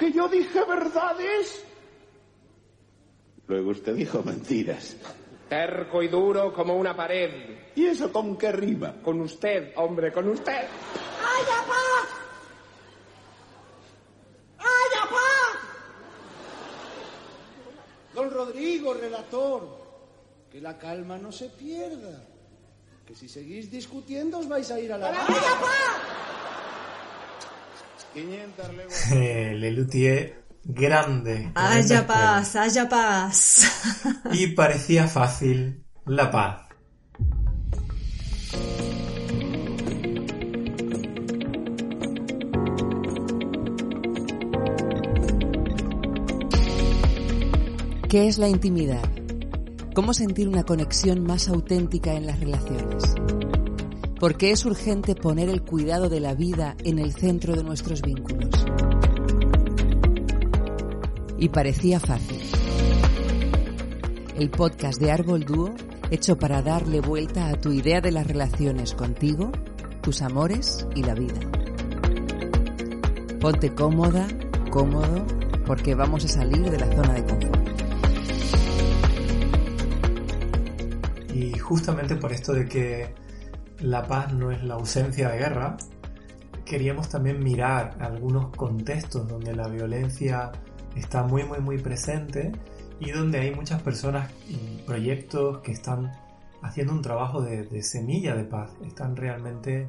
que yo dije verdades. Luego usted dijo mentiras. Terco y duro como una pared. ¿Y eso con qué rima? Con usted, hombre, con usted. ¡Haya paz! ¡Haya paz! Don Rodrigo, relator, que la calma no se pierda. Que si seguís discutiendo os vais a ir a la... ¡Haya paz! 500 leguas. Lelutier grande. Haya escuela. paz, haya paz. Y parecía fácil la paz. ¿Qué es la intimidad? ¿Cómo sentir una conexión más auténtica en las relaciones? ¿Por qué es urgente poner el cuidado de la vida en el centro de nuestros vínculos? Y parecía fácil. El podcast de Árbol Dúo hecho para darle vuelta a tu idea de las relaciones contigo, tus amores y la vida. Ponte cómoda, cómodo, porque vamos a salir de la zona de confort. Y justamente por esto de que la paz no es la ausencia de guerra, queríamos también mirar algunos contextos donde la violencia está muy muy muy presente y donde hay muchas personas y proyectos que están haciendo un trabajo de, semilla de paz, están realmente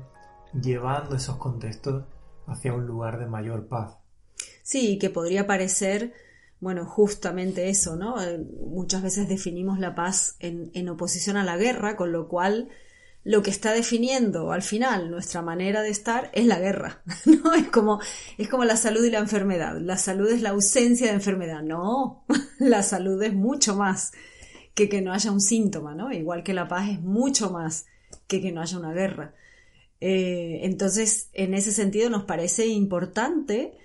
llevando esos contextos hacia un lugar de mayor paz. Sí, que podría parecer, bueno, justamente eso, ¿no? Eh, Muchas veces definimos la paz en, en oposición a la guerra, con lo cual lo que está definiendo al final nuestra manera de estar es la guerra, ¿no? Es como, es como la salud y la enfermedad. La salud es la ausencia de enfermedad. No, la salud es mucho más que que no haya un síntoma, ¿no? Igual que la paz es mucho más que que no haya una guerra. Eh, entonces, en ese sentido, nos parece importante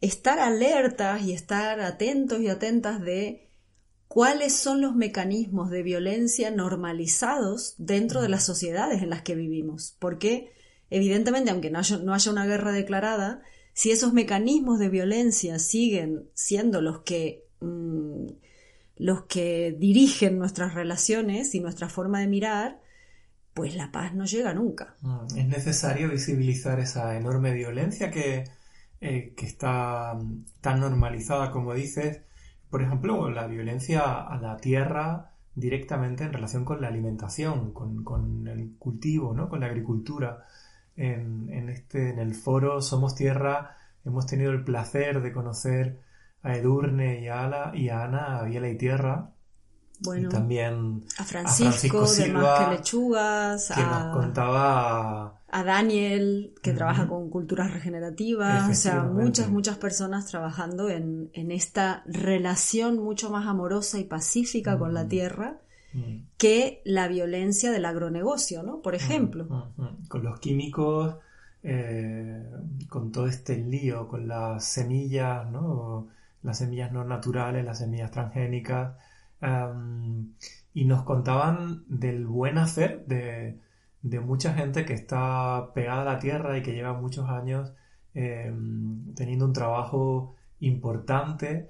estar alertas y estar atentos y atentas de cuáles son los mecanismos de violencia normalizados dentro de las sociedades en las que vivimos. Porque, evidentemente, aunque no haya, no haya una guerra declarada, si esos mecanismos de violencia siguen siendo los que, mm, los que dirigen nuestras relaciones y nuestra forma de mirar, pues la paz no llega nunca. Mm, Es necesario visibilizar esa enorme violencia que, eh, que está mm, tan normalizada como dices. Por ejemplo, la violencia a la tierra directamente en relación con la alimentación, con, con el cultivo, ¿no? con la agricultura. En, en este, en el foro Somos Tierra hemos tenido el placer de conocer a Edurne y a, Ala, y a Ana, a Biela y Tierra, Bueno, y también a Francisco, de Silva, Más que Lechugas, que a, nos contaba a Daniel, que trabaja con culturas regenerativas, o sea, muchas, muchas personas trabajando en, en esta relación mucho más amorosa y pacífica con la tierra que la violencia del agronegocio, ¿no? Por ejemplo. Con los químicos, eh, con todo este lío, con las semillas, ¿no? Las semillas no naturales, las semillas transgénicas. em, y nos contaban del buen hacer de, de mucha gente que está pegada a la tierra y que lleva muchos años em, teniendo un trabajo importante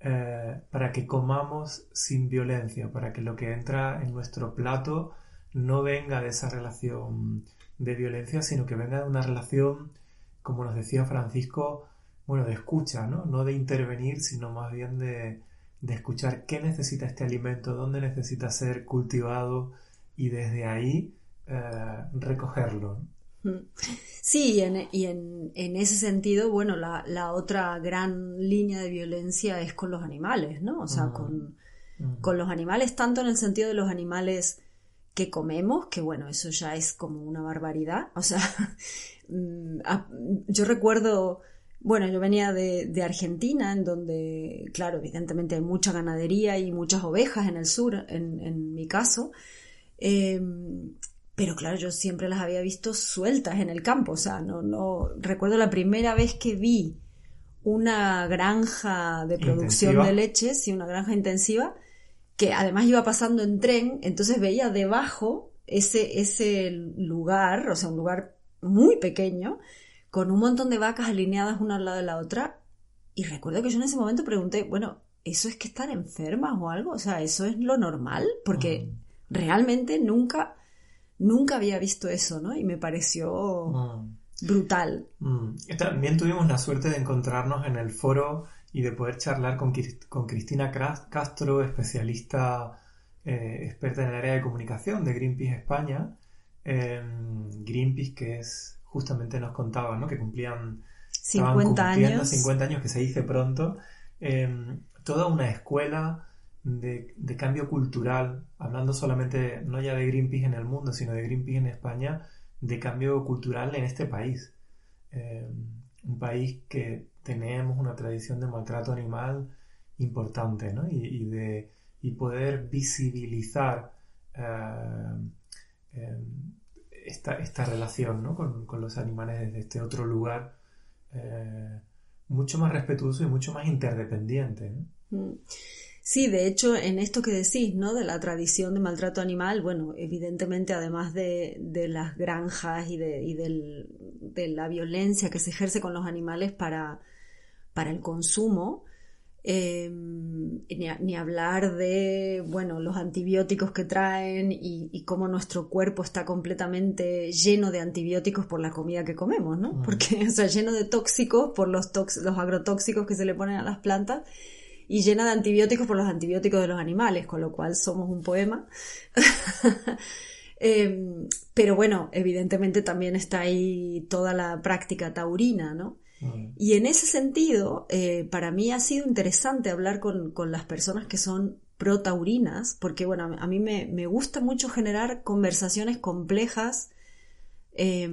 eh, para que comamos sin violencia, para que lo que entra en nuestro plato no venga de esa relación de violencia, sino que venga de una relación, como nos decía Francisco, bueno, de escucha, ¿no? No de intervenir, sino más bien de, de escuchar qué necesita este alimento, dónde necesita ser cultivado y desde ahí eh, recogerlo. Mm. Sí, y en, y en, en ese sentido, bueno, la, la otra gran línea de violencia es con los animales, ¿no? O sea, Mm. con, Mm. con los animales, tanto en el sentido de los animales que comemos, que bueno, eso ya es como una barbaridad. O sea, yo recuerdo, bueno, yo venía de, de Argentina, en donde, claro, evidentemente hay mucha ganadería y muchas ovejas en el sur, en, en mi caso. Eh, pero claro, yo siempre las había visto sueltas en el campo. O sea, no, no. Recuerdo la primera vez que vi una granja de producción Intensiva. de leche, sí, una granja intensiva, que además iba pasando en tren, entonces veía debajo ese, ese lugar, o sea, un lugar muy pequeño, con un montón de vacas alineadas una al lado de la otra, y recuerdo que yo en ese momento pregunté, bueno, ¿eso es que están enfermas o algo? O sea, ¿eso es lo normal? Porque realmente nunca, nunca había visto eso, ¿no? Y me pareció Mm. brutal. Mm. También tuvimos la suerte de encontrarnos en el foro y de poder charlar con, con Cristina Cras- Castro, especialista eh, experta en el área de comunicación de Greenpeace España. Eh, Greenpeace que es justamente nos contaba ¿no? que cumplían estaban 50 cumpliendo años. 50 años que se dice pronto eh, toda una escuela de, cambio cultural hablando solamente no ya de Greenpeace en el mundo sino de Greenpeace en España de cambio cultural en este país Eh, un país que tenemos una tradición de maltrato animal importante ¿no? y, de y poder visibilizar eh, eh, esta, esta relación ¿no? con, con los animales desde este otro lugar mucho más respetuoso y mucho más interdependiente. Mm. Sí, de hecho, en esto que decís, ¿no? De la tradición de maltrato animal, bueno, evidentemente, además de, de las granjas y, de, y del- de la violencia que se ejerce con los animales para, para el consumo, eh, ni, a- ni hablar de, bueno, los antibióticos que traen y, y cómo nuestro cuerpo está completamente lleno de antibióticos por la comida que comemos, ¿no? Porque, o sea, lleno de tóxicos por los, tox- los agrotóxicos que se le ponen a las plantas y llena de antibióticos por los antibióticos de los animales, con lo cual somos un poema. Eh, pero bueno, evidentemente también está ahí toda la práctica taurina, ¿no? Y en ese sentido, eh, para mí ha sido interesante hablar con, con las personas que son pro-taurinas, porque bueno, a mí me, me gusta mucho generar conversaciones complejas eh,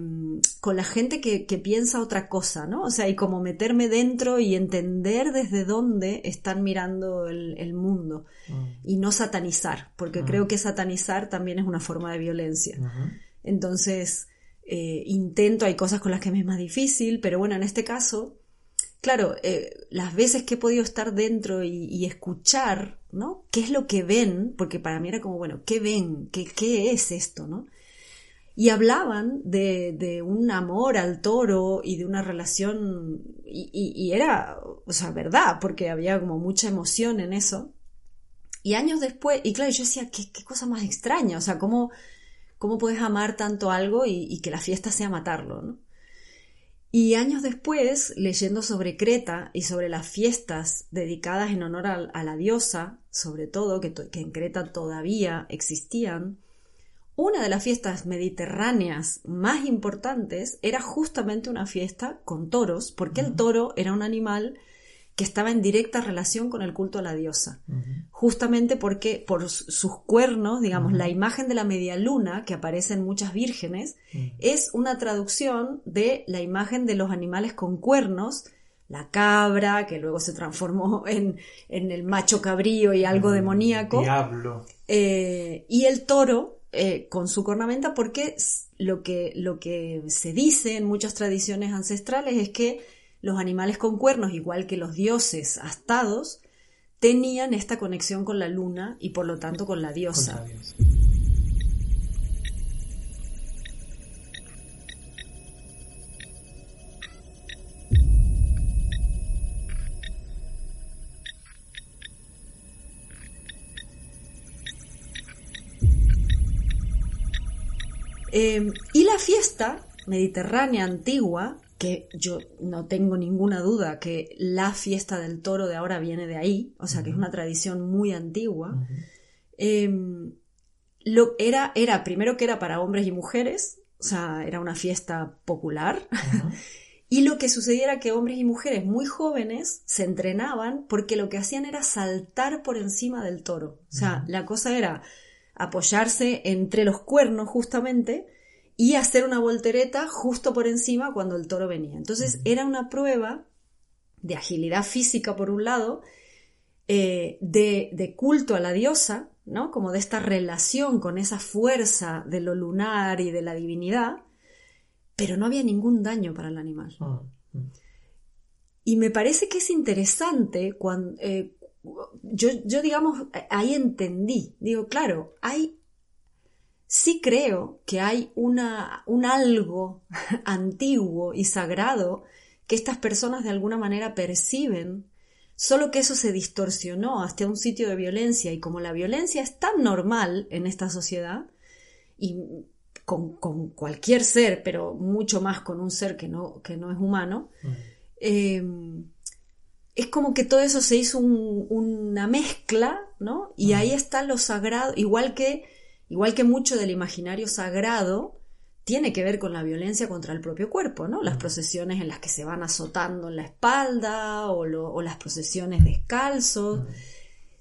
con la gente que, que piensa otra cosa, ¿no? O sea, y como meterme dentro y entender desde dónde están mirando el, el mundo Mm. y no satanizar, porque Mm. creo que satanizar también es una forma de violencia. Entonces, eh, intento, hay cosas con las que me es más difícil, pero bueno, en este caso, claro, eh, las veces que he podido estar dentro y, y escuchar, ¿no? ¿Qué es lo que ven? Porque para mí era como, bueno, ¿qué ven? ¿Qué, qué es esto, no? Y hablaban de, de un amor al toro y de una relación, y, era, o sea, verdad, porque había como mucha emoción en eso. Y años después, y claro, yo decía, qué, cosa más extraña, o sea, cómo, cómo puedes amar tanto algo y, y que la fiesta sea matarlo, ¿no? Y años después, leyendo sobre Creta y sobre las fiestas dedicadas en honor a, la diosa, sobre todo, que, to- que en Creta todavía existían, una de las fiestas mediterráneas más importantes era justamente una fiesta con toros, porque el toro era un animal que estaba en directa relación con el culto a la diosa. Justamente porque por sus cuernos, digamos, la imagen de la media luna que aparece en muchas vírgenes es una traducción de la imagen de los animales con cuernos, la cabra, que luego se transformó en, en el macho cabrío y algo demoníaco, Diablo. eh, y el toro eh, con su cornamenta, porque lo que, lo que se dice en muchas tradiciones ancestrales es que los animales con cuernos, igual que los dioses astados, tenían esta conexión con la luna y por lo tanto con la diosa. Eh, y la fiesta mediterránea antigua, que yo no tengo ninguna duda que la fiesta del toro de ahora viene de ahí, o sea que es una tradición muy antigua, eh, lo, era, era primero que era para hombres y mujeres, o sea, era una fiesta popular, y lo que sucedía era que hombres y mujeres muy jóvenes se entrenaban porque lo que hacían era saltar por encima del toro. O sea, la cosa era apoyarse entre los cuernos justamente y hacer una voltereta justo por encima cuando el toro venía. Entonces era una prueba de agilidad física por un lado, eh, de, de culto a la diosa, ¿no? Como de esta relación con esa fuerza de lo lunar y de la divinidad, pero no había ningún daño para el animal. Mm. Mm. Y me parece que es interesante cuando eh, yo, yo, digamos, ahí entendí. Digo, claro, hay. Sí creo que hay una, un algo antiguo y sagrado que estas personas de alguna manera perciben, solo que eso se distorsionó hasta un sitio de violencia y como la violencia es tan normal en esta sociedad y con, con cualquier ser, pero mucho más con un ser que no, que no es humano, eh, es como que todo eso se hizo un- una mezcla, ¿no? Y ahí está lo sagrado, igual que, igual que mucho del imaginario sagrado tiene que ver con la violencia contra el propio cuerpo, ¿no? Las procesiones en las que se van azotando en la espalda o, lo- o las procesiones descalzos,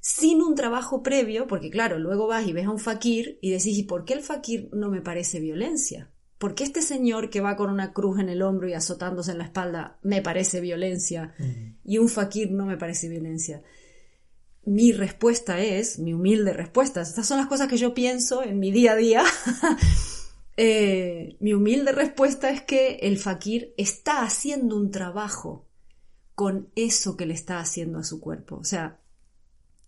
sin un trabajo previo, porque claro, luego vas y ves a un fakir y decís, ¿y por qué el fakir no me parece violencia? ¿Por qué este señor que va con una cruz en el hombro y azotándose en la espalda me parece violencia y un fakir no me parece violencia? Mi respuesta es, mi humilde respuesta, estas son las cosas que yo pienso en mi día a día. Eh, mi humilde respuesta es que el fakir está haciendo un trabajo con eso que le está haciendo a su cuerpo. O sea,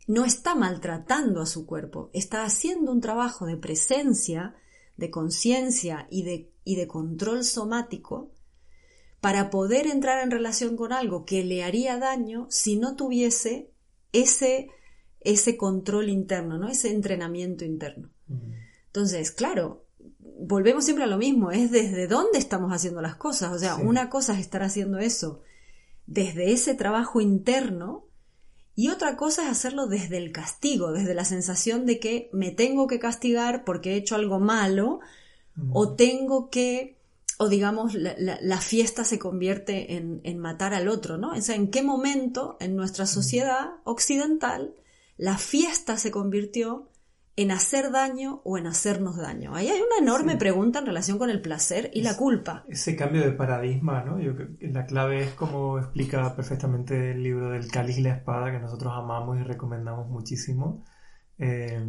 no está maltratando a su cuerpo, está haciendo un trabajo de presencia, de conciencia y de, y de control somático para poder entrar en relación con algo que le haría daño si no tuviese ese, ese control interno, ¿no? ese entrenamiento interno. Entonces, claro, volvemos siempre a lo mismo, es desde dónde estamos haciendo las cosas. O sea, Sí. una cosa es estar haciendo eso desde ese trabajo interno y otra cosa es hacerlo desde el castigo, desde la sensación de que me tengo que castigar porque he hecho algo malo o tengo que, o digamos, la, la- la fiesta se convierte en, en matar al otro, ¿no? O sea, ¿en qué momento en nuestra sociedad occidental la fiesta se convirtió en hacer daño o en hacernos daño? Ahí hay una enorme pregunta en relación con el placer y la culpa. Ese cambio de paradigma, ¿no? Yo la clave es como explica perfectamente el libro del cáliz y la espada que nosotros amamos y recomendamos muchísimo. Eh,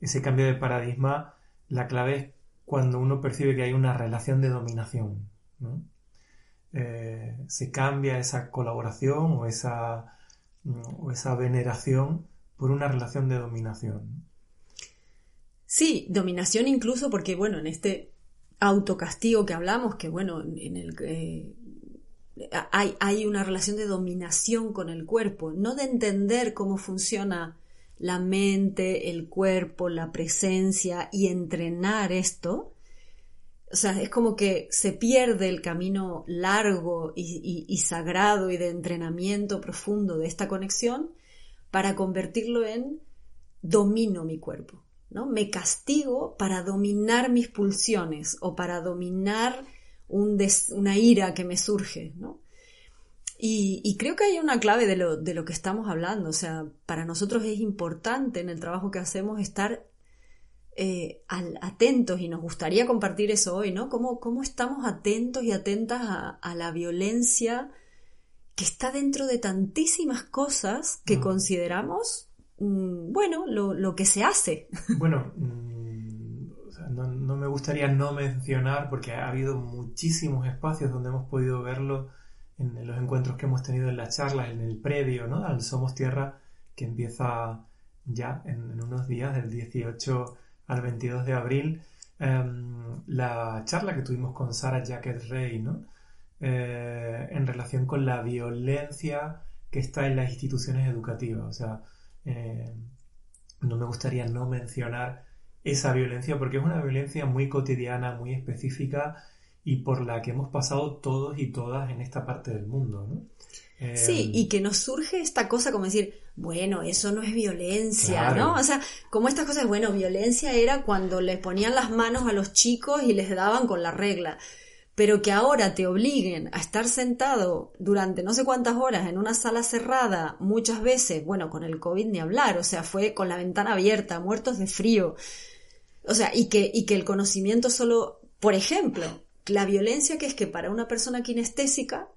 ese cambio de paradigma, la clave es cuando uno percibe que hay una relación de dominación, ¿no? Eh, se cambia esa colaboración o esa, o esa veneración por una relación de dominación. Sí, dominación incluso porque, bueno, en este autocastigo que hablamos, que bueno, en el que hay, hay una relación de dominación con el cuerpo, no de entender cómo funciona la mente, el cuerpo, la presencia y entrenar esto. O sea, es como que se pierde el camino largo y sagrado y de entrenamiento profundo de esta conexión para convertirlo en domino mi cuerpo. ¿No? Me castigo para dominar mis pulsiones o para dominar un des- una ira que me surge, ¿no? Y, y creo que hay una clave de lo, de lo que estamos hablando. O sea, para nosotros es importante en el trabajo que hacemos estar eh, al- atentos y nos gustaría compartir eso hoy, ¿no? ¿Cómo, cómo estamos atentos y atentas a, a la violencia que está dentro de tantísimas cosas que Mm. consideramos, bueno, lo, que se hace. Bueno, mm, no, me gustaría no mencionar, porque ha habido muchísimos espacios donde hemos podido verlo en, los encuentros que hemos tenido en las charlas, en el previo, ¿no? Al Somos Tierra, que empieza ya en, en unos días, del 18 al 22 de abril, em, la charla que tuvimos con Sara Jacket Rey, ¿no? Eh, en relación con la violencia que está en las instituciones educativas. O sea, eh, no me gustaría no mencionar esa violencia porque es una violencia muy cotidiana, muy específica y por la que hemos pasado todos y todas en esta parte del mundo, ¿no? Eh, Sí, y que nos surge esta cosa como decir, bueno, eso no es violencia, Claro. ¿no? O sea, como estas cosas, bueno, violencia era cuando les ponían las manos a los chicos y les daban con la regla. Pero que ahora te obliguen a estar sentado durante no sé cuántas horas en una sala cerrada, muchas veces, bueno, con el COVID ni hablar, o sea, fue con la ventana abierta, muertos de frío. O sea, y que, y que el conocimiento solo, por ejemplo, la violencia que es que para una persona kinestésica,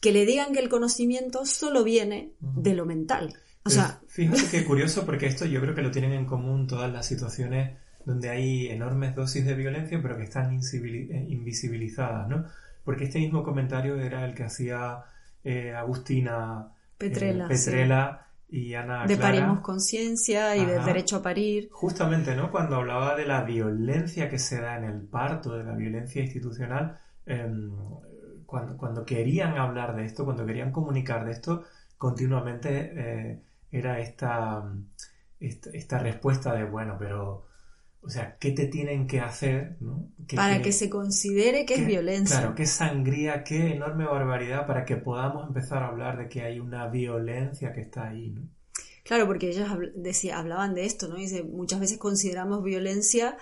que le digan que el conocimiento solo viene de lo mental. O Pero sea, fíjate qué curioso porque esto yo creo que lo tienen en común todas las situaciones donde hay enormes dosis de violencia pero que están eh, invisibilizadas, ¿no? Porque este mismo comentario era el que hacía eh, Agustina eh, Petrela, y Ana de Clara. parimos conciencia y del derecho a parir. Justamente, ¿no? Cuando hablaba de la violencia que se da en el parto, de la violencia institucional, em, cuando, cuando querían hablar de esto, cuando querían comunicar de esto, continuamente era esta, esta, esta respuesta de, bueno, pero, o sea, ¿qué te tienen que hacer? ¿no? ¿Qué- Para que se considere que es violencia. Claro, qué sangría, qué enorme barbaridad para que podamos empezar a hablar de que hay una violencia que está ahí, ¿no? Claro, porque ellos decía, hablaban de esto, ¿no? Dice, muchas veces consideramos violencia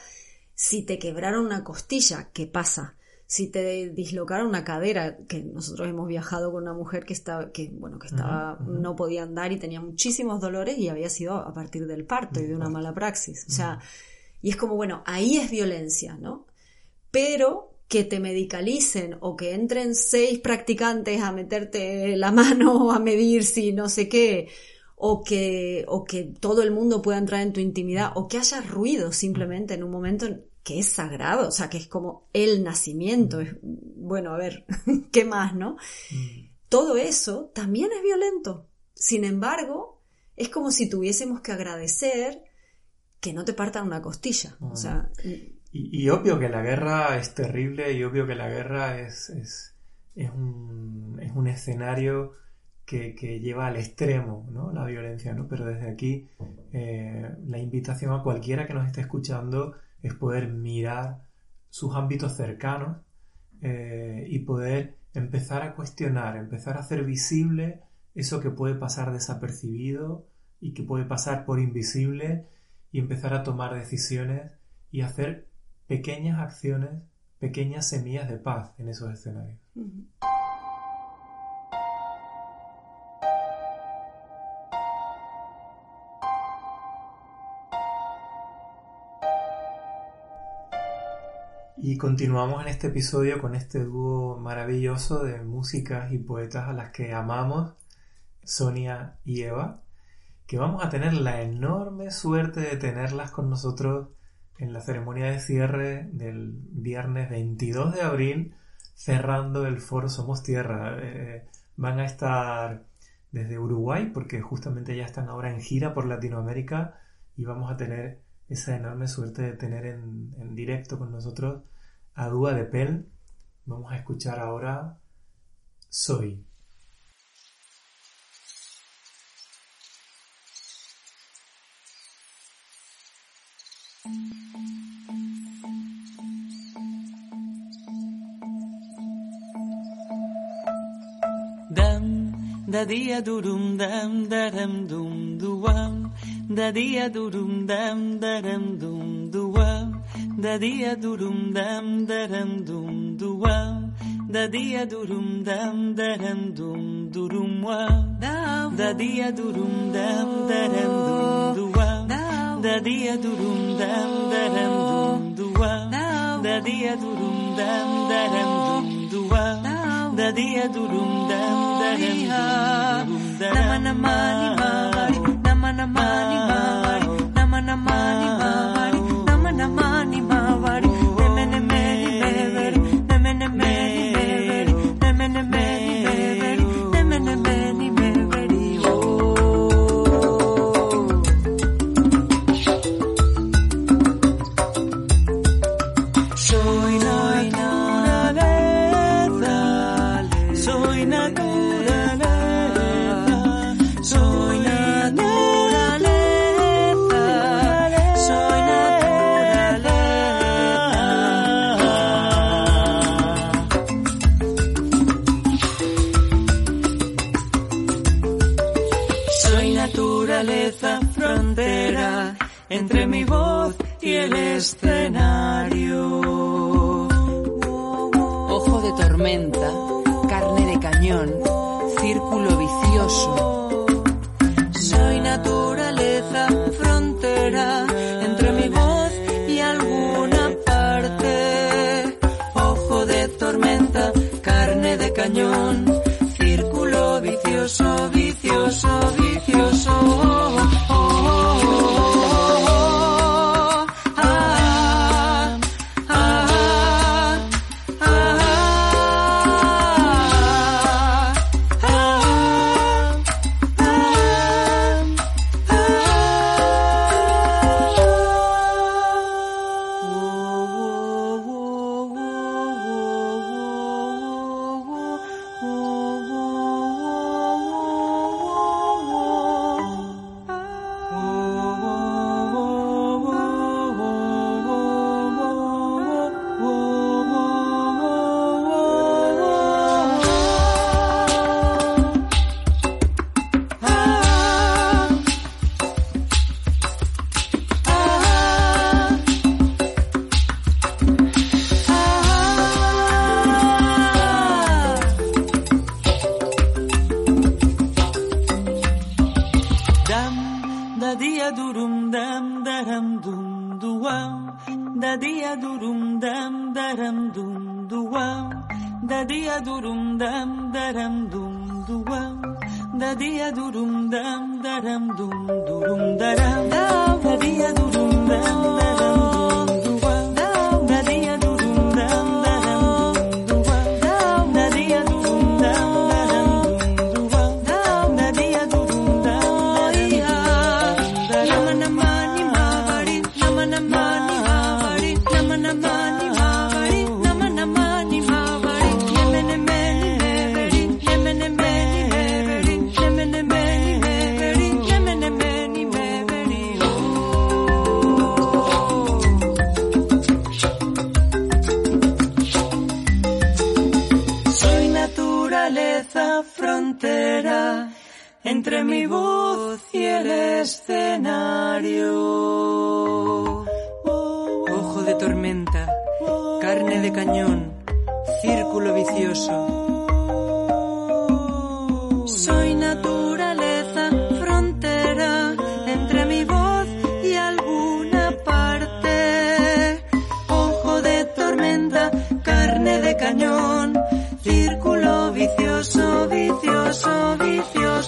si te quebraron una costilla, ¿qué pasa? Si te dislocaron una cadera, que nosotros hemos viajado con una mujer que estaba, que, bueno, que estaba, no podía andar y tenía muchísimos dolores y había sido a partir del parto y de una mala praxis. O sea, y es como, bueno, ahí es violencia, ¿no? Pero que te medicalicen o que entren seis practicantes a meterte la mano a medir si no sé qué, o que, o que todo el mundo pueda entrar en tu intimidad, o que haya ruido simplemente en un momento que es sagrado, o sea, que es como el nacimiento, es, bueno, a ver, ¿qué más, no? Todo eso también es violento. Sin embargo, es como si tuviésemos que agradecer que no te partan una costilla. O sea, Y, y obvio que la guerra es terrible y obvio que la guerra es, es, es, un, es un escenario que, que lleva al extremo ¿no? la violencia, ¿no? Pero desde aquí eh, la invitación a cualquiera que nos esté escuchando es poder mirar sus ámbitos cercanos eh, y poder empezar a cuestionar, empezar a hacer visible eso que puede pasar desapercibido y que puede pasar por invisible y empezar a tomar decisiones y hacer pequeñas acciones, pequeñas semillas de paz en esos escenarios. Y continuamos en este episodio con este dúo maravilloso de músicas y poetas a las que amamos, Sonia y Eva, que vamos a tener la enorme suerte de tenerlas con nosotros en la ceremonia de cierre del viernes 22 de abril, cerrando el foro Somos Tierra. Eh, van a estar desde Uruguay, porque justamente ya están ahora en gira por Latinoamérica, y vamos a tener esa enorme suerte de tener en, en directo con nosotros a Dúa de Pel. Vamos a escuchar ahora Soy. Dam da dia durum dam daram dum duam. Da dia durum dam daram dum duam. Da dia durum dam daram dum duam. Da dia durum dam daram dum durum wa da dia durum dam daram dum duam da dia durum dam daram dum duam da dia durum dam daram dum duam da dia durum dam daram dum durum Nama namani mawari, nama namani mawari, nama namani mawari, nama naturaleza frontera entre mi voz y el escenario. Ojo de tormenta, carne de cañón, círculo vicioso. Soy naturaleza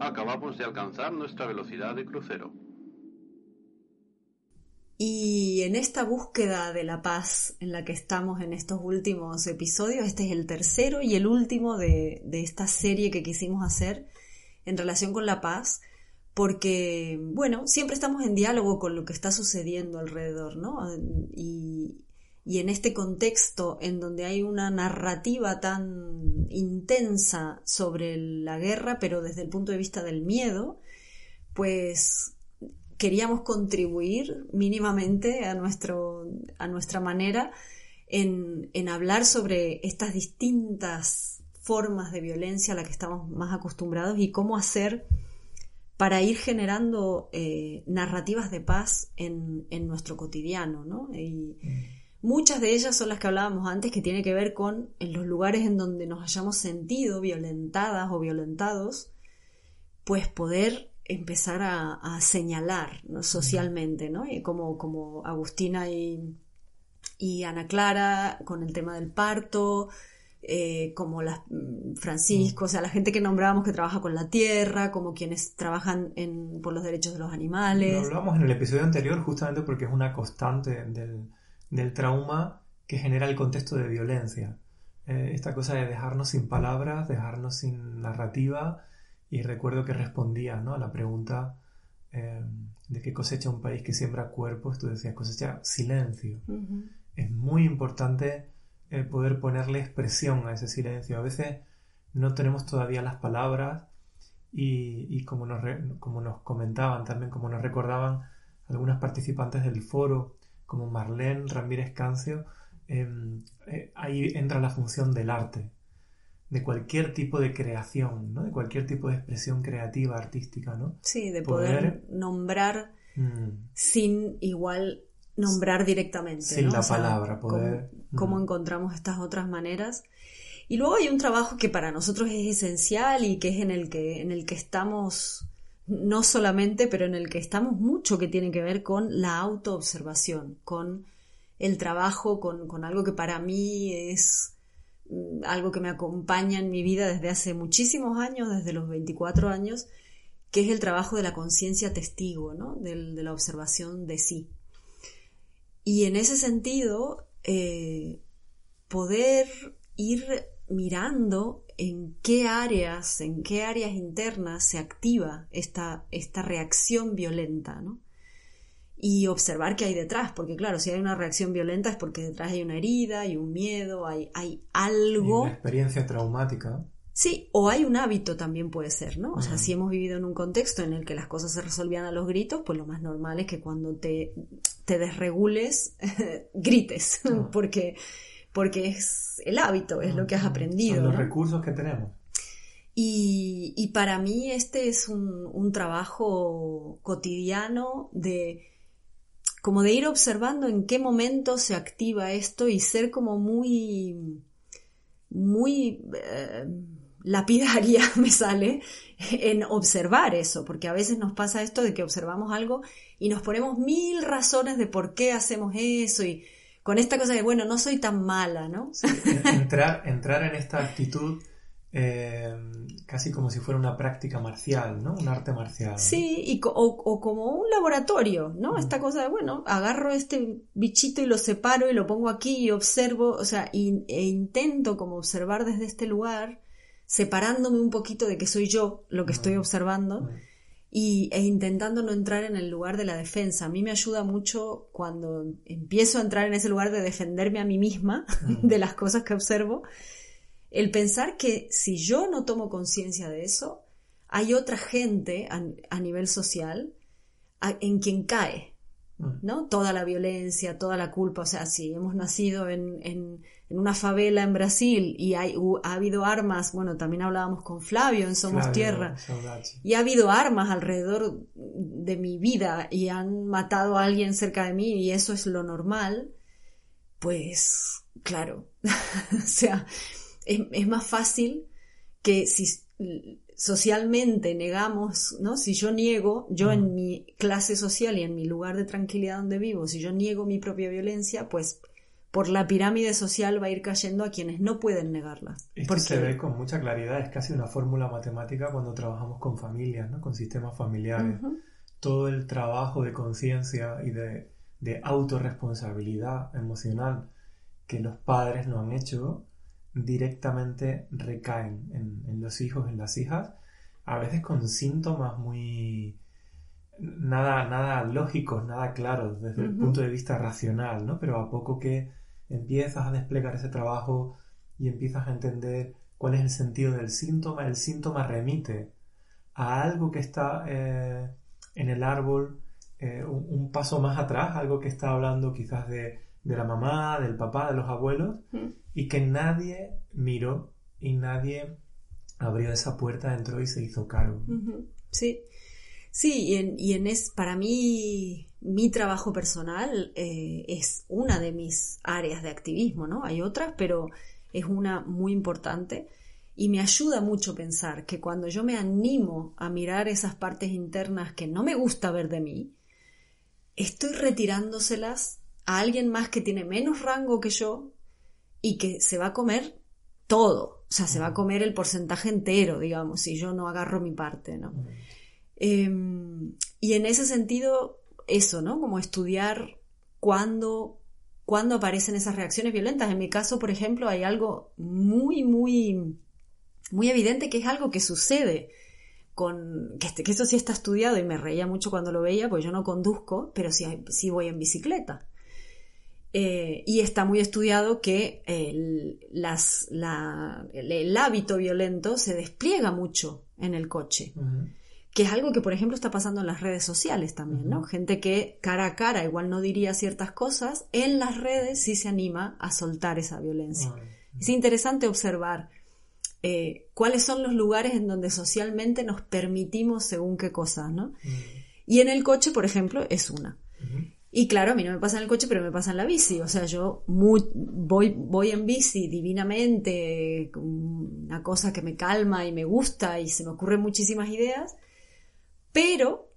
acabamos de alcanzar nuestra velocidad de crucero. Y en esta búsqueda de la paz en la que estamos en estos últimos episodios, este es el tercero y el último de, esta serie que quisimos hacer en relación con la paz, porque, bueno, siempre estamos en diálogo con lo que está sucediendo alrededor, ¿no? Y en este contexto en donde hay una narrativa tan intensa sobre la guerra, pero desde el punto de vista del miedo, pues queríamos contribuir mínimamente a, nuestro, a nuestra manera en, en hablar sobre estas distintas formas de violencia a las que estamos más acostumbrados y cómo hacer para ir generando eh, narrativas de paz en, en nuestro cotidiano, ¿no? Y muchas de ellas son las que hablábamos antes, que tiene que ver con en los lugares en donde nos hayamos sentido violentadas o violentados, pues poder empezar a, a señalar ¿no? socialmente, ¿no? Y como, como Agustina y, y Ana Clara con el tema del parto, eh, como las mm, Francisco, o sea, la gente que nombrábamos que trabaja con la tierra, como quienes trabajan en, por los derechos de los Lo animales. hablamos en el episodio anterior justamente porque es una constante del, del trauma que genera el contexto de violencia. Eh, esta cosa de dejarnos sin palabras, dejarnos sin narrativa. Y recuerdo que respondías ¿no? a la pregunta eh, de qué cosecha un país que siembra cuerpos. Tú decías cosecha silencio. Es muy importante eh, poder ponerle expresión a ese silencio. A veces no tenemos todavía las palabras y, y como, nos re- como nos comentaban también, como nos recordaban algunas participantes del foro, como Marlene Ramírez Cancio, em, eh, ahí entra la función del arte, de cualquier tipo de creación, ¿no? de cualquier tipo de expresión creativa, artística. ¿no? Sí, de poder, nombrar Mm, sin igual nombrar directamente. Sin ¿no? la O sea, palabra, cómo- poder- Cómo, Mm. encontramos estas otras maneras. Y luego hay un trabajo que para nosotros es esencial y que es en el que, en el que estamos, no solamente, pero en el que estamos mucho, que tiene que ver con la autoobservación, con el trabajo, con, con algo que para mí es mm, algo que me acompaña en mi vida desde hace muchísimos años, desde los 24 años, que es el trabajo de la conciencia testigo, ¿no? De la observación de sí. Y en ese sentido, eh, poder ir mirando en qué áreas, en qué áreas internas se activa esta, esta reacción violenta, ¿no? Y observar qué hay detrás, porque claro, si hay una reacción violenta es porque detrás hay una herida, hay un miedo, hay, hay algo una experiencia traumática. Sí, o hay un hábito también puede ser, ¿no? O sea, Ujú. si hemos vivido en un contexto en el que las cosas se resolvían a los gritos, pues lo más normal es que cuando te, te desregules, grites, Ah. porque, porque es el hábito, es lo que has aprendido. Son los ¿no? recursos que tenemos. Y, y para mí este es un, un trabajo cotidiano de como de ir observando en qué momento se activa esto y ser como muy muy eh, lapidaria me sale en observar eso, porque a veces nos pasa esto de que observamos algo y nos ponemos mil razones de por qué hacemos eso y con esta cosa de, bueno, no soy tan mala, ¿no? entrar, entrar en esta actitud eh, casi como si fuera una práctica marcial, ¿no? Un arte marcial. Sí, y co- o, o como un laboratorio, ¿no? Esta cosa de, bueno, agarro este bichito y lo separo y lo pongo aquí y observo, o sea, e intento como observar desde este lugar, separándome un poquito de que soy yo lo que estoy observando y, e intentando no entrar en el lugar de la defensa. A mí me ayuda mucho cuando empiezo a entrar en ese lugar de defenderme a mí misma de las cosas que observo, el pensar que si yo no tomo conciencia de eso, hay otra gente a, a nivel social a- en quien cae, ¿no? Toda la violencia, toda la culpa, o sea, si hemos nacido en, en- en una favela en Brasil y hay, ha habido armas, bueno, también hablábamos con Flavio en Somos Flavio Tierra, y ha habido armas alrededor de mi vida y han matado a alguien cerca de mí y eso es lo normal, pues claro, o sea, es, es más fácil que si socialmente negamos, ¿no? Si yo niego, yo en mi clase social y en mi lugar de tranquilidad donde vivo, si yo niego mi propia violencia, pues por la pirámide social va a ir cayendo a quienes no pueden negarla. Esto Porque- se ve con mucha claridad, es casi una fórmula matemática cuando trabajamos con familias, ¿no? con sistemas familiares. Todo el trabajo de conciencia y de, de autorresponsabilidad emocional que los padres no han hecho directamente recaen en, en los hijos, en las hijas, a veces con síntomas muy nada, nada lógicos, nada claros desde el punto de vista racional, ¿no? Pero a poco que empiezas a desplegar ese trabajo y empiezas a entender cuál es el sentido del síntoma, el síntoma remite a algo que está eh, en el árbol eh, un, un paso más atrás, algo que está hablando quizás de, de la mamá, del papá, de los abuelos, Mm. y que nadie miró y nadie abrió esa puerta, entró y se hizo cargo. Sí, sí, y en, y en es, para mí, mi trabajo personal eh, es una de mis áreas de activismo, ¿no? Hay otras, pero es una muy importante y me ayuda mucho pensar que cuando yo me animo a mirar esas partes internas que no me gusta ver de mí, estoy retirándoselas a alguien más que tiene menos rango que yo y que se va a comer todo. O sea, se va a comer el porcentaje entero, digamos, si yo no agarro mi parte, ¿no? Eh, y en ese sentido, eso, ¿no? Como estudiar cuándo, cuándo aparecen esas reacciones violentas. En mi caso, por ejemplo, hay algo muy, muy, muy evidente que es algo que sucede con, que, este- eso sí está estudiado y me reía mucho cuando lo veía, pues yo no conduzco, pero sí, voy en bicicleta. Eh, y está muy estudiado que el, hábito violento se despliega mucho en el coche. Que es algo que, por ejemplo, está pasando en las redes sociales también, ¿no? Gente que cara a cara igual no diría ciertas cosas, en las redes sí se anima a soltar esa violencia. Es interesante observar eh, cuáles son los lugares en donde socialmente nos permitimos según qué cosas, ¿no? Y en el coche, por ejemplo, es una. Y claro, a mí no me pasa en el coche, pero me pasa en la bici. O sea, yo muy- voy, voy en bici divinamente, una cosa que me calma y me gusta y se me ocurren muchísimas ideas. Pero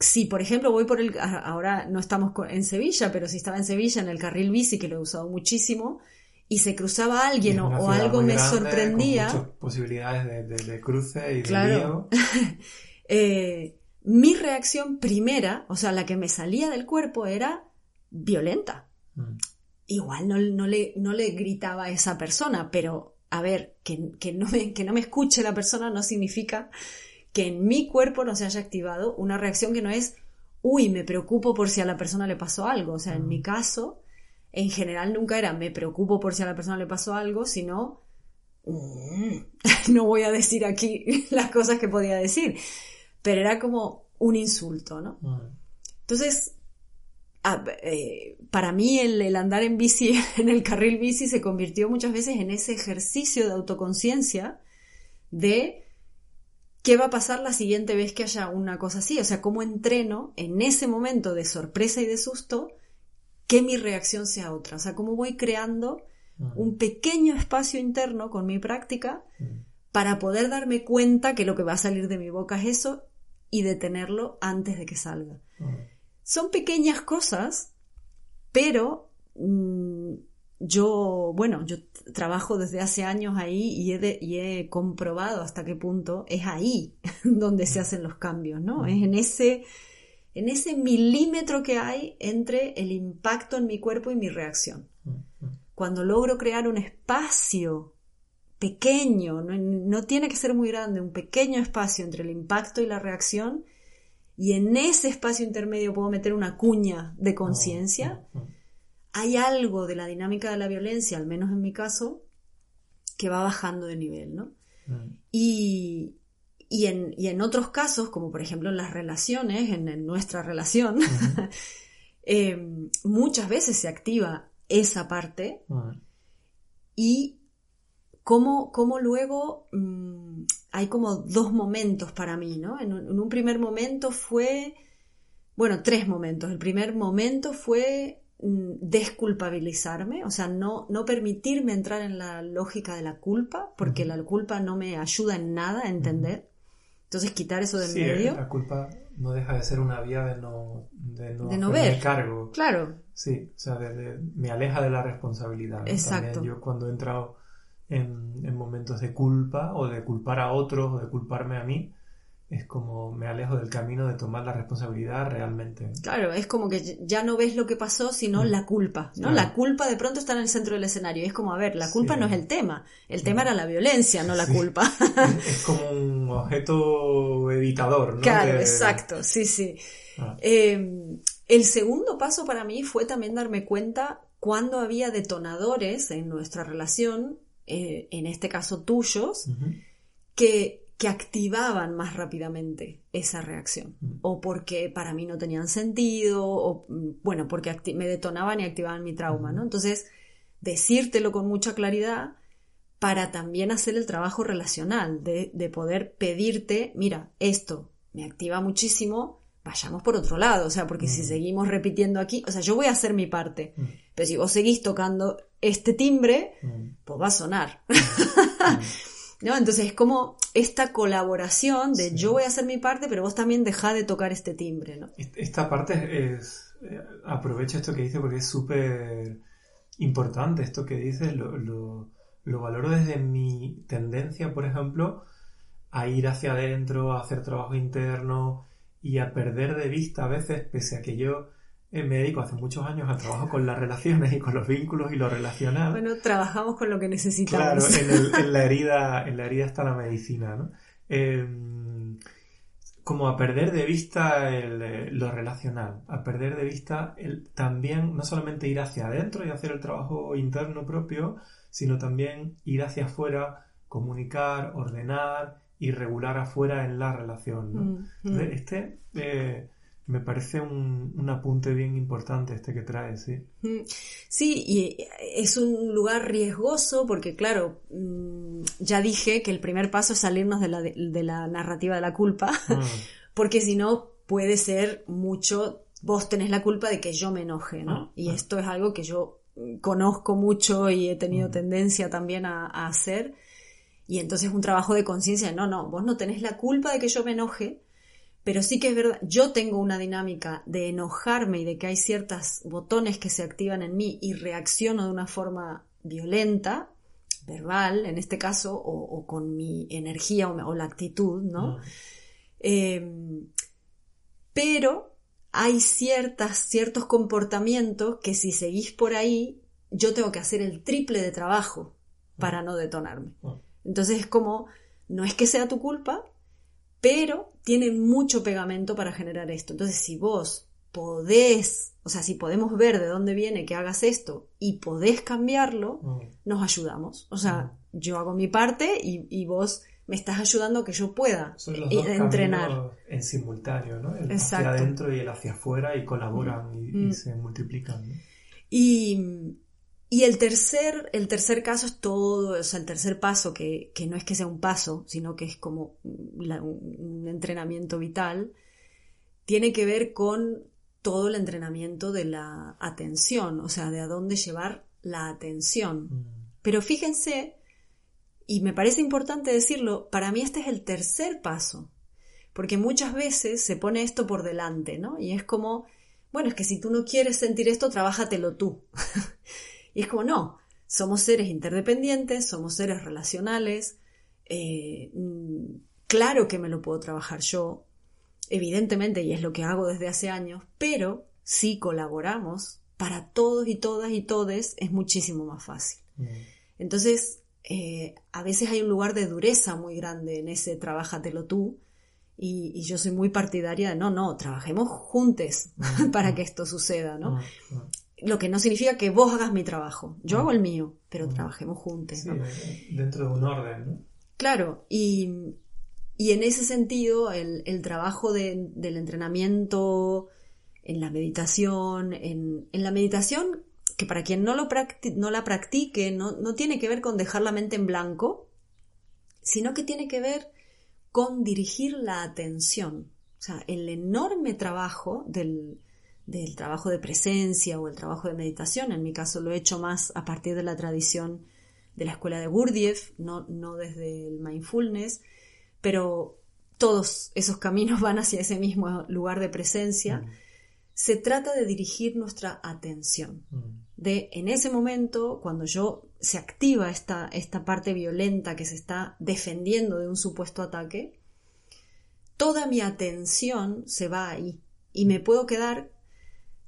si, por ejemplo, voy por el... Ahora no estamos en Sevilla, pero si estaba en Sevilla en el carril bici, que lo he usado muchísimo, y se cruzaba alguien o, algo me grande, sorprendía... Con muchas posibilidades de, de- de cruce y de Claro. lío. eh, mi reacción primera, o sea, la que me salía del cuerpo era violenta. Mm. Igual no, no le, no le gritaba a esa persona, pero a ver, que, que no me, que no me escuche la persona no significa que en mi cuerpo no se haya activado una reacción que no es, uy, me preocupo por si a la persona le pasó algo. O sea, en mi caso, en general nunca era me preocupo por si a la persona le pasó algo, sino mm, no voy a decir aquí las cosas que podía decir, pero era como un insulto, ¿no? Entonces, eh, para mí el, el andar en bici, en el carril bici, se convirtió muchas veces en ese ejercicio de autoconciencia de qué va a pasar la siguiente vez que haya una cosa así. O sea, cómo entreno en ese momento de sorpresa y de susto que mi reacción sea otra. O sea, cómo voy creando un pequeño espacio interno con mi práctica para poder darme cuenta que lo que va a salir de mi boca es eso y detenerlo antes de que salga. Son pequeñas cosas, pero mm, yo, bueno, yo trabajo desde hace años ahí y he, y he comprobado hasta qué punto es ahí donde se hacen los cambios, ¿no? Es en ese, en ese milímetro que hay entre el impacto en mi cuerpo y mi reacción. Cuando logro crear un espacio pequeño, no, no tiene que ser muy grande, un pequeño espacio entre el impacto y la reacción, y en ese espacio intermedio puedo meter una cuña de conciencia, hay algo de la dinámica de la violencia, al menos en mi caso, que va bajando de nivel, ¿no? Y, y, en, y en otros casos, como por ejemplo en las relaciones, en, en nuestra relación, eh, muchas veces se activa esa parte y cómo, cómo luego mm, hay como dos momentos para mí, ¿no? En un, en un primer momento fue, bueno, tres momentos. El primer momento fue mm, desculpabilizarme, o sea, no, no permitirme entrar en la lógica de la culpa, porque la culpa no me ayuda en nada a entender. Entonces quitar eso del Sí, medio. la culpa no deja de ser una vía de no, de no, De no ver. cargo. Claro. Sí, o sea, de- de- me aleja de la responsabilidad. Exacto. También yo cuando he entrado en, en momentos de culpa o de culpar a otros o de culparme a mí, es como me alejo del camino de tomar la responsabilidad realmente. Claro, es como que ya no ves lo que pasó, sino la culpa, ¿no? Mm. Claro. La culpa de pronto está en el centro del escenario. Es como, a ver, la culpa Sí. no es el tema. El tema era la violencia, no la Sí. culpa. Es como un objeto evitador, ¿no? Claro, De- exacto, sí, sí. Ah. Eh, el segundo paso para mí fue también darme cuenta cuando había detonadores en nuestra relación, eh, en este caso tuyos, que, que activaban más rápidamente esa reacción. O porque para mí no tenían sentido, o mm, bueno, porque me detonaban y activaban mi trauma, ¿no? Entonces, decírtelo con mucha claridad para también hacer el trabajo relacional, de, de poder pedirte, mira, esto me activa muchísimo, vayamos por otro lado, o sea, porque si seguimos repitiendo aquí, o sea, yo voy a hacer mi parte, pero si vos seguís tocando este timbre, pues va a sonar. ¿No? Entonces es como esta colaboración de yo voy a hacer mi parte, pero vos también dejá de tocar este timbre, ¿no? Est- Esta parte es. eh, Aprovecho esto que dice porque es súper importante esto que dices. Lo, lo, lo valoro desde mi tendencia, por ejemplo, a ir hacia adentro, a hacer trabajo interno y a perder de vista a veces, pese a que yo me dedico hace muchos años al trabajo con las relaciones y con los vínculos y lo relacional. Bueno, trabajamos con lo que Claro, necesitamos. en, el- en la herida, en la herida está la medicina, ¿no? Eh, como a perder de vista el, eh, lo relacional, a perder de vista el, también no solamente ir hacia adentro y hacer el trabajo interno propio, sino también ir hacia afuera, comunicar, ordenar y regular afuera en la relación, ¿no? Mm, mm. este eh, me parece un, un apunte bien importante este que traes, sí. Mm, Sí, y es un lugar riesgoso porque, claro, mm, ya dije que el primer paso es salirnos de la, de la narrativa de la culpa, Mm. porque si no puede ser mucho, vos tenés la culpa de que yo me enoje, ¿no? Ah, Y ah. esto es algo que yo conozco mucho y he Mm. tenido tendencia también a, a hacer. Y entonces un trabajo de conciencia, no, no, vos no tenés la culpa de que yo me enoje, pero sí que es verdad, yo tengo una dinámica de enojarme y de que hay ciertos botones que se activan en mí y reacciono de una forma violenta, verbal en este caso, o, o con mi energía o, la actitud, ¿no? Eh, pero hay ciertas, ciertos comportamientos que si seguís por ahí, yo tengo que hacer el triple de trabajo para no detonarme. Entonces es como, no es que sea tu culpa, pero tiene mucho pegamento para generar esto. Entonces si vos podés, o sea, si podemos ver de dónde viene que hagas esto y podés cambiarlo, Mm. nos ayudamos. O sea, yo hago mi parte y, y vos me estás ayudando a que yo pueda Son los eh, dos entrenar. en simultáneo, ¿no? El Exacto. hacia adentro y el hacia afuera y colaboran y, y Mm. se multiplican. ¿no? Y, y el tercer, el tercer caso es todo, o sea, el tercer paso, que, que no es que sea un paso, sino que es como la- un entrenamiento vital, tiene que ver con todo el entrenamiento de la atención, o sea, de a dónde llevar la atención. Mm. Pero fíjense, y me parece importante decirlo, para mí este es el tercer paso, porque muchas veces se pone esto por delante, ¿no? Y es como, bueno, es que si tú no quieres sentir esto, trabájatelo tú. y es como, no, somos seres interdependientes, somos seres relacionales, eh, mm, claro que me lo puedo trabajar yo, evidentemente, y es lo que hago desde hace años, pero si colaboramos, para todos y todas y todes es muchísimo más fácil. Mm. Entonces, eh, a veces hay un lugar de dureza muy grande en ese trabájatelo tú. Y, y yo soy muy partidaria de no, no, trabajemos juntos para que esto suceda, ¿no? Mm, mm. Lo que no significa que vos hagas mi trabajo. Yo Mm. hago el mío, pero Mm. trabajemos juntos, dentro de un orden, ¿no? Claro, y, y en ese sentido, el, el trabajo de- del entrenamiento en la meditación, en, en la meditación, que para quien no, lo practi- no la practique, no, no tiene que ver con dejar la mente en blanco, sino que tiene que ver con dirigir la atención. O sea, el enorme trabajo del, del trabajo de presencia o el trabajo de meditación, en mi caso lo he hecho más a partir de la tradición de la escuela de Gurdjieff, no, no desde el mindfulness, pero todos esos caminos van hacia ese mismo lugar de presencia. Mm, Se trata de dirigir nuestra atención. mm, De en ese momento, cuando yo se activa esta, esta parte violenta que se está defendiendo de un supuesto ataque, toda mi atención se va ahí y me puedo quedar,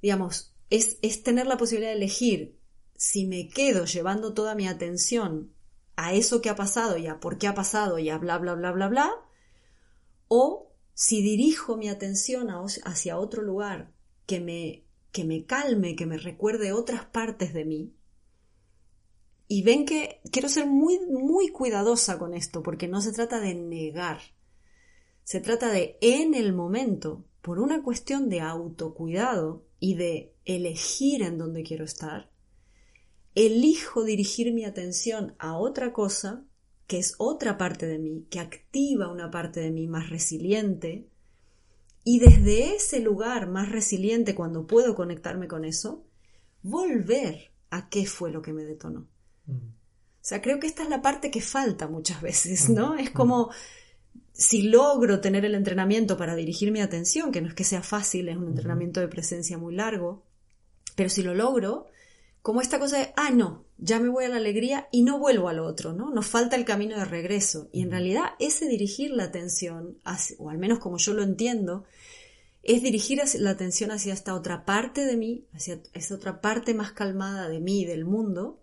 digamos, es, es tener la posibilidad de elegir si me quedo llevando toda mi atención a eso que ha pasado y a por qué ha pasado y a bla, bla, bla, bla, bla, o si dirijo mi atención hacia otro lugar que me, que me calme, que me recuerde otras partes de mí. Y ven que quiero ser muy, muy cuidadosa con esto, porque no se trata de negar. Se trata de, en el momento, por una cuestión de autocuidado y de elegir en dónde quiero estar, elijo dirigir mi atención a otra cosa, que es otra parte de mí, que activa una parte de mí más resiliente, y desde ese lugar más resiliente, cuando puedo conectarme con eso, volver a qué fue lo que me detonó. mm. O sea, creo que esta es la parte que falta muchas veces, ¿no? Es como si logro tener el entrenamiento para dirigir mi atención, que no es que sea fácil, es un entrenamiento de presencia muy largo, pero si lo logro, como esta cosa de, ah, no, ya me voy a la alegría y no vuelvo al otro, ¿no? Nos falta el camino de regreso. Y en realidad ese dirigir la atención, o al menos como yo lo entiendo, es dirigir la atención hacia esta otra parte de mí, hacia esa otra parte más calmada de mí y del mundo,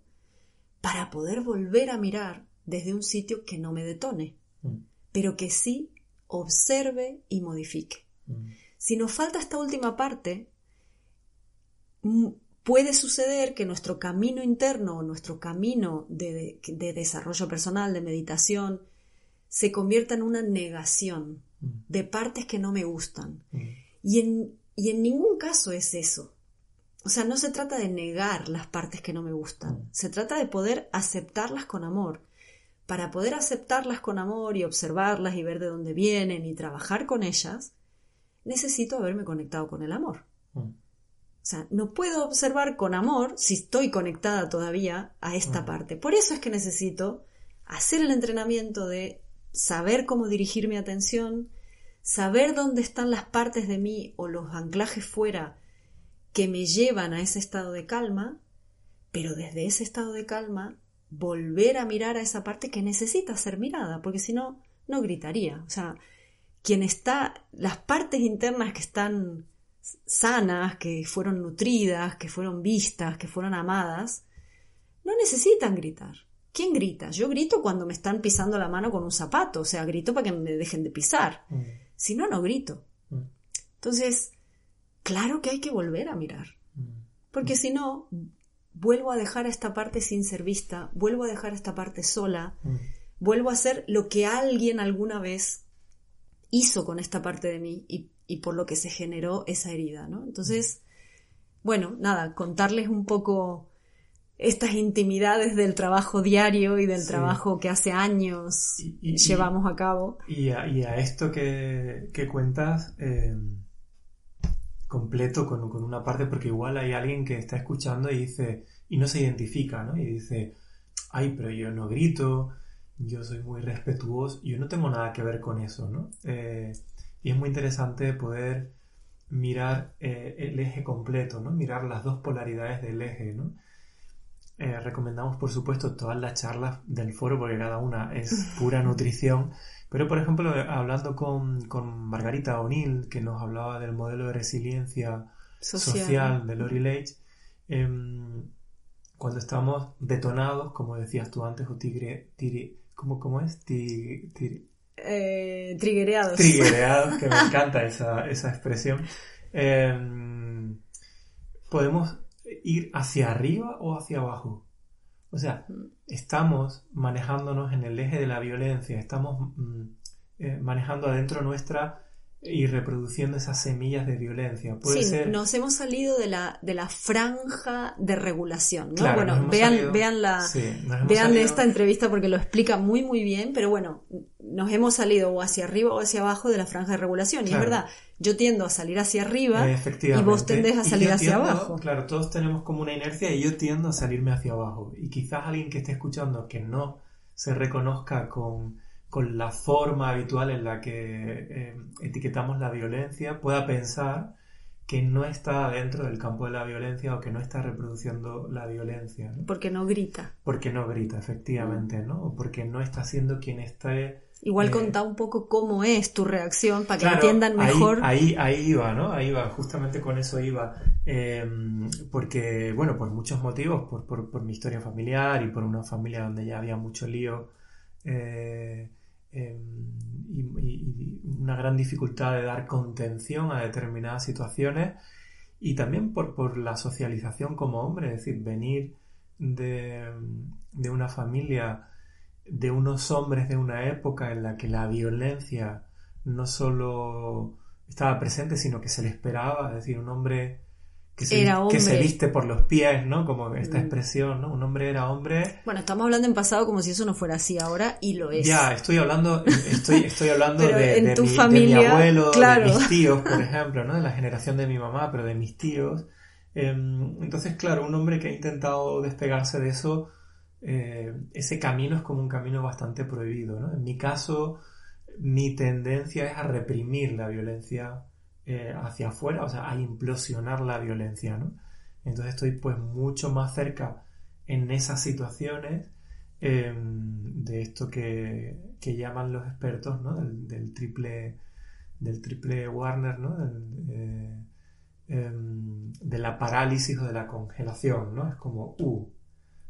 para poder volver a mirar desde un sitio que no me detone, Mm, pero que sí observe y modifique. mm. Si nos falta esta última parte, mm, puede suceder que nuestro camino interno o nuestro camino de, de desarrollo personal, de meditación, se convierta en una negación Mm. de partes que no me gustan. Mm. Y en, y en ningún caso es eso. O sea, no se trata de negar las partes que no me gustan. Se trata de poder aceptarlas con amor. Para poder aceptarlas con amor y observarlas y ver de dónde vienen y trabajar con ellas, necesito haberme conectado con el amor. Mm. O sea, no puedo observar con amor si estoy conectada todavía a esta Mm. parte. Por eso es que necesito hacer el entrenamiento de saber cómo dirigir mi atención, saber dónde están las partes de mí o los anclajes fuera que me llevan a ese estado de calma, pero desde ese estado de calma volver a mirar a esa parte que necesita ser mirada, porque si no, no gritaría. O sea, quien está, las partes internas que están sanas, que fueron nutridas, que fueron vistas, que fueron amadas, no necesitan gritar. ¿Quién grita? Yo grito cuando me están pisando la mano con un zapato, o sea, grito para que me dejen de pisar. Mm. Si no, no grito. Mm. Entonces, claro que hay que volver a mirar. Mm. Porque si no, vuelvo a dejar esta parte sin ser vista, vuelvo a dejar esta parte sola, Mm. vuelvo a hacer lo que alguien alguna vez hizo con esta parte de mí y, y por lo que se generó esa herida, ¿no? Entonces, bueno, nada, contarles un poco estas intimidades del trabajo diario y del Sí. trabajo que hace años Y- y- llevamos a cabo. Y a, y a esto que, que cuentas, eh, completo con, con una parte, porque igual hay alguien que está escuchando y dice, y no se identifica, ¿no? Y dice, ay, pero yo no grito, yo soy muy respetuoso, yo no tengo nada que ver con eso, ¿no? Eh, y es muy interesante poder mirar eh, el eje completo, ¿no? Mirar las dos polaridades del eje, ¿no? Eh, recomendamos, por supuesto, todas las charlas del foro porque cada una es pura nutrición. Pero, por ejemplo, hablando con, con Margarita O'Neill, que nos hablaba del modelo de resiliencia Social. social, de Lori Leitch, em, cuando estamos detonados, como decías tú antes, o tigre, tiri- ¿cómo, cómo es? Ti- tiri- Eh, triguereados. triguereados, que me encanta esa, esa expresión, em, podemos ir hacia arriba o hacia abajo. O sea, estamos manejándonos en el eje de la violencia, estamos mm, eh, manejando adentro nuestra y reproduciendo esas semillas de violencia. Puede sí, ser... nos hemos salido de la, de la franja de regulación, ¿no? Claro, bueno, vean, salido- vean la, sí, vean salido- esta entrevista porque lo explica muy muy bien, pero bueno, nos hemos salido o hacia arriba o hacia abajo de la franja de regulación. Y Claro. es verdad, yo tiendo a salir hacia arriba Eh, y vos tendés a salir hacia tiendo- abajo. Claro, todos tenemos como una inercia y yo tiendo a salirme hacia abajo. Y quizás alguien que esté escuchando que no se reconozca con, con la forma habitual en la que eh, etiquetamos la violencia pueda pensar que no está dentro del campo de la violencia o que no está reproduciendo la violencia. ¿no? Porque no grita. Porque no grita, efectivamente, ¿no? O porque no está siendo quien esté Igual Eh, contá un poco cómo es tu reacción para que Claro, entiendan ahí- mejor. Ahí, ahí, iba, ¿no? Ahí iba, justamente con eso iba. Eh, porque, bueno, por muchos motivos, por, por- por mi historia familiar y por una familia donde ya había mucho lío eh, y, y- y una gran dificultad de dar contención a determinadas situaciones y también por, por la socialización como hombre, es decir, venir de, de una familia de unos hombres de una época en la que la violencia no solo estaba presente, sino que se le esperaba, es decir, un hombre que se, Era que se hombre. viste por los pies, ¿no? Como esta Mm. expresión, ¿no? Un hombre era hombre. Bueno, estamos hablando en pasado como si eso no fuera así ahora y lo es. Ya, estoy hablando, estoy, estoy hablando de, en de tu mi, de mi familia, abuelo, claro. de mis tíos, por ejemplo, ¿no? De la generación de mi mamá, pero de mis tíos. Em, entonces, claro, un hombre que ha intentado despegarse de eso, eh, ese camino es como un camino bastante prohibido, ¿no? En mi caso, mi tendencia es a reprimir la violencia eh, hacia afuera, o sea, a implosionar la violencia, ¿no? Entonces estoy pues mucho más cerca en esas situaciones eh, de esto que, que llaman los expertos, ¿no? Del, del triple del triple Warner, ¿no? Del, eh, em, de la parálisis o de la congelación, ¿no? Es como, uh,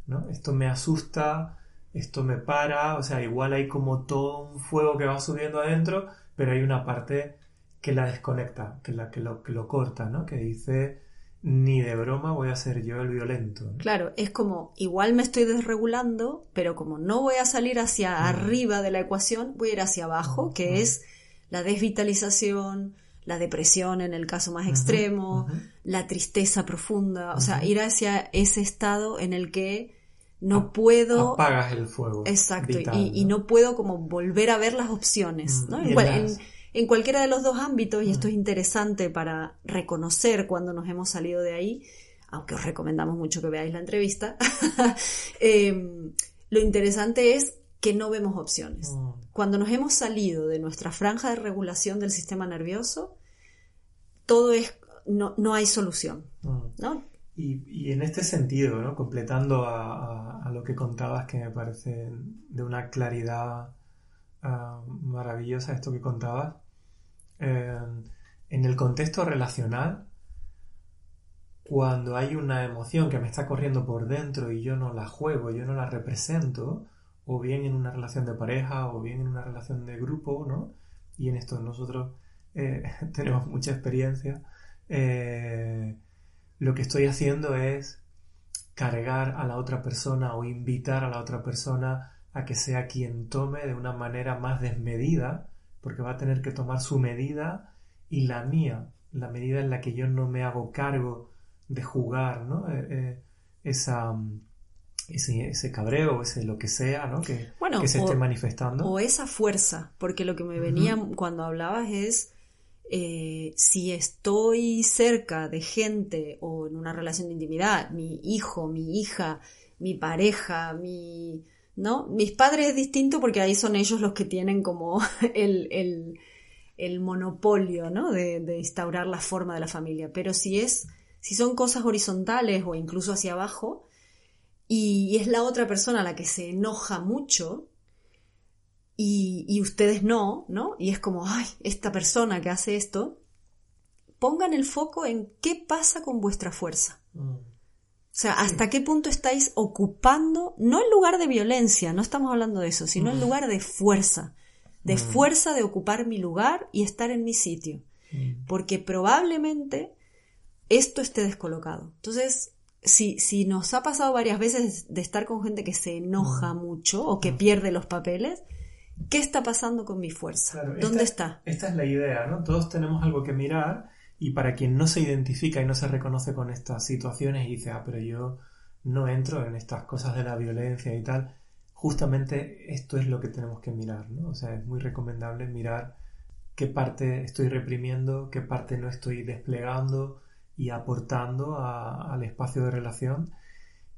¿no? Esto me asusta, esto me para, o sea, igual hay como todo un fuego que va subiendo adentro, pero hay una parte que la desconecta, que, la, que, lo, que lo corta, ¿no? Que dice, ni de broma voy a ser yo el violento. ¿no? Claro, es como, igual me estoy desregulando, pero como no voy a salir hacia Mm. arriba de la ecuación, voy a ir hacia abajo, que es la desvitalización, la depresión en el caso más extremo, la tristeza profunda, o sea, ir hacia ese estado en el que no puedo... Apagas el fuego. Exacto, vital, y, y no puedo como volver a ver las opciones, Mm, ¿no? Igual, en en, las- en cualquiera de los dos ámbitos, y esto es interesante para reconocer cuando nos hemos salido de ahí, aunque os recomendamos mucho que veáis la entrevista, eh, lo interesante es que no vemos opciones. Mm. Cuando nos hemos salido de nuestra franja de regulación del sistema nervioso, todo es, no, no hay solución, Mm. ¿no? Y, y en este sentido, ¿no? completando a, a- a lo que contabas, que me parece de una claridad ah, maravillosa esto que contabas, eh, en el contexto relacional, cuando hay una emoción que me está corriendo por dentro y yo no la juego, yo no la represento, o bien en una relación de pareja, o bien en una relación de grupo, ¿no? Y en esto nosotros eh, tenemos mucha experiencia. eh, lo que estoy haciendo es cargar a la otra persona o invitar a la otra persona a que sea quien tome de una manera más desmedida, porque va a tener que tomar su medida y la mía, la medida en la que yo no me hago cargo de jugar, ¿no? Eh, eh, esa, ese, ese cabreo, ese lo que sea, ¿no? Que, Bueno, que se o- esté manifestando. O esa fuerza, porque lo que me venía cuando hablabas es eh, si estoy cerca de gente o en una relación de intimidad, mi hijo, mi hija, mi pareja, mi... ¿No? Mis padres es distinto porque ahí son ellos los que tienen como el, el, monopolio, ¿no? De, de instaurar la forma de la familia. Pero si es, si son cosas horizontales o incluso hacia abajo, y es la otra persona la que se enoja mucho, y, y ustedes no, ¿no? Y es como, ay, esta persona que hace esto, pongan el foco en qué pasa con vuestra fuerza. Mm. O sea, hasta qué punto estáis ocupando, no en lugar de violencia, no estamos hablando de eso, sino en lugar de fuerza, de fuerza de ocupar mi lugar y estar en mi sitio. Porque probablemente esto esté descolocado. Entonces, si, si nos ha pasado varias veces de estar con gente que se enoja mucho o que pierde los papeles, ¿qué está pasando con mi fuerza? Claro, ¿Dónde esta- está? Esta es la idea, ¿no? Todos tenemos algo que mirar y para quien no se identifica y no se reconoce con estas situaciones y dice, ah, pero yo no entro en estas cosas de la violencia y tal, justamente esto es lo que tenemos que mirar, ¿no? O sea, es muy recomendable mirar qué parte estoy reprimiendo, qué parte no estoy desplegando y aportando al espacio de relación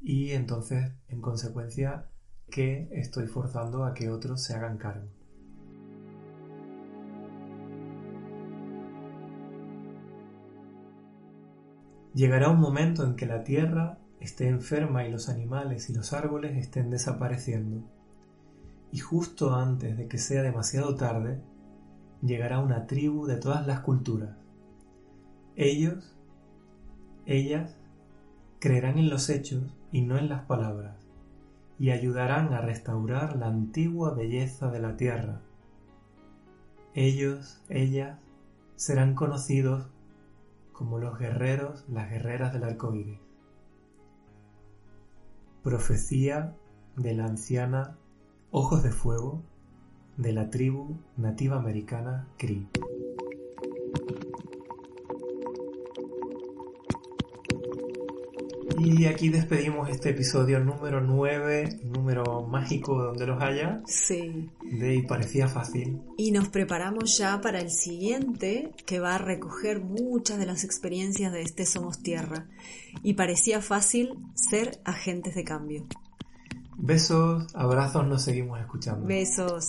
y entonces, en consecuencia, qué estoy forzando a que otros se hagan cargo. Llegará un momento en que la tierra esté enferma y los animales y los árboles estén desapareciendo. Y justo antes de que sea demasiado tarde, llegará una tribu de todas las culturas. Ellos, ellas, creerán en los hechos y no en las palabras, y ayudarán a restaurar la antigua belleza de la tierra. Ellos, ellas, serán conocidos como los guerreros, las guerreras del arco iris. Profecía de la anciana Ojos de Fuego de la tribu nativa americana Cree. Y aquí despedimos este episodio número 9, número mágico donde los haya, Sí. de Y parecía fácil. Y nos preparamos ya para el siguiente, que va a recoger muchas de las experiencias de este Somos Tierra. Y parecía fácil ser agentes de cambio. Besos, abrazos, nos seguimos escuchando. Besos.